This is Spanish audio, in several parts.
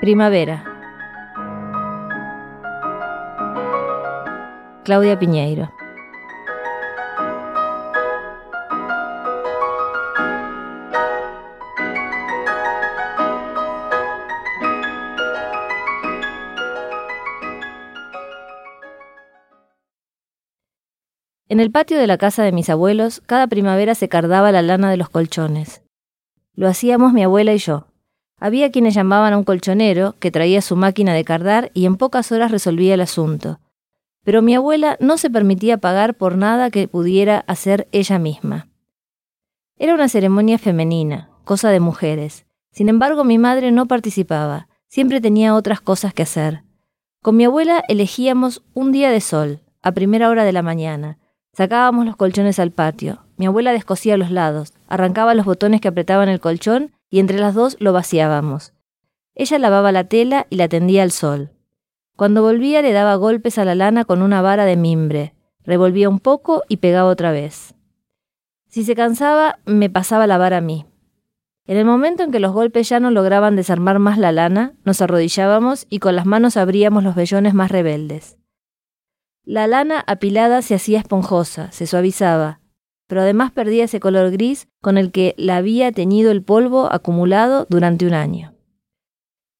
Primavera. Claudia Piñeiro. En el patio de la casa de mis abuelos, cada primavera se cardaba la lana de los colchones. Lo hacíamos mi abuela y yo. Había quienes llamaban a un colchonero que traía su máquina de cardar y en pocas horas resolvía el asunto. Pero mi abuela no se permitía pagar por nada que pudiera hacer ella misma. Era una ceremonia femenina, cosa de mujeres. Sin embargo, mi madre no participaba, siempre tenía otras cosas que hacer. Con mi abuela elegíamos un día de sol, a primera hora de la mañana, Sacábamos los colchones al patio. Mi abuela descosía los lados, arrancaba los botones que apretaban el colchón y entre las dos lo vaciábamos. Ella lavaba la tela y la tendía al sol. Cuando volvía le daba golpes a la lana con una vara de mimbre, revolvía un poco y pegaba otra vez. Si se cansaba, me pasaba la vara a mí. En el momento en que los golpes ya no lograban desarmar más la lana, nos arrodillábamos y con las manos abríamos los vellones más rebeldes. La lana apilada se hacía esponjosa, se suavizaba, pero además perdía ese color gris con el que la había teñido el polvo acumulado durante un año.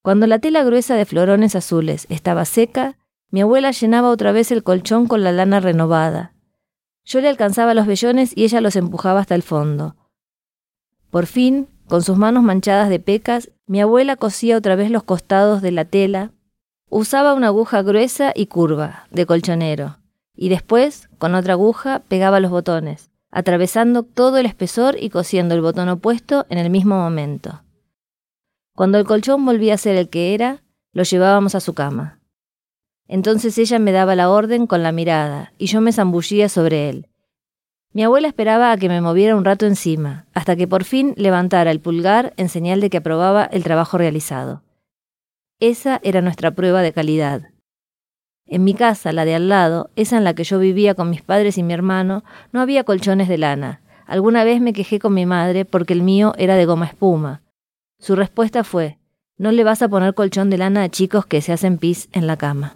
Cuando la tela gruesa de florones azules estaba seca, mi abuela llenaba otra vez el colchón con la lana renovada. Yo le alcanzaba los vellones y ella los empujaba hasta el fondo. Por fin, con sus manos manchadas de pecas, mi abuela cosía otra vez los costados de la tela Usaba una aguja gruesa y curva, de colchonero, y después, con otra aguja, pegaba los botones, atravesando todo el espesor y cosiendo el botón opuesto en el mismo momento. Cuando el colchón volvía a ser el que era, lo llevábamos a su cama. Entonces ella me daba la orden con la mirada, y yo me zambullía sobre él. Mi abuela esperaba a que me moviera un rato encima, hasta que por fin levantara el pulgar en señal de que aprobaba el trabajo realizado. Esa era nuestra prueba de calidad. En mi casa, la de al lado, esa en la que yo vivía con mis padres y mi hermano, no había colchones de lana. Alguna vez me quejé con mi madre porque el mío era de goma espuma. Su respuesta fue, no le vas a poner colchón de lana a chicos que se hacen pis en la cama.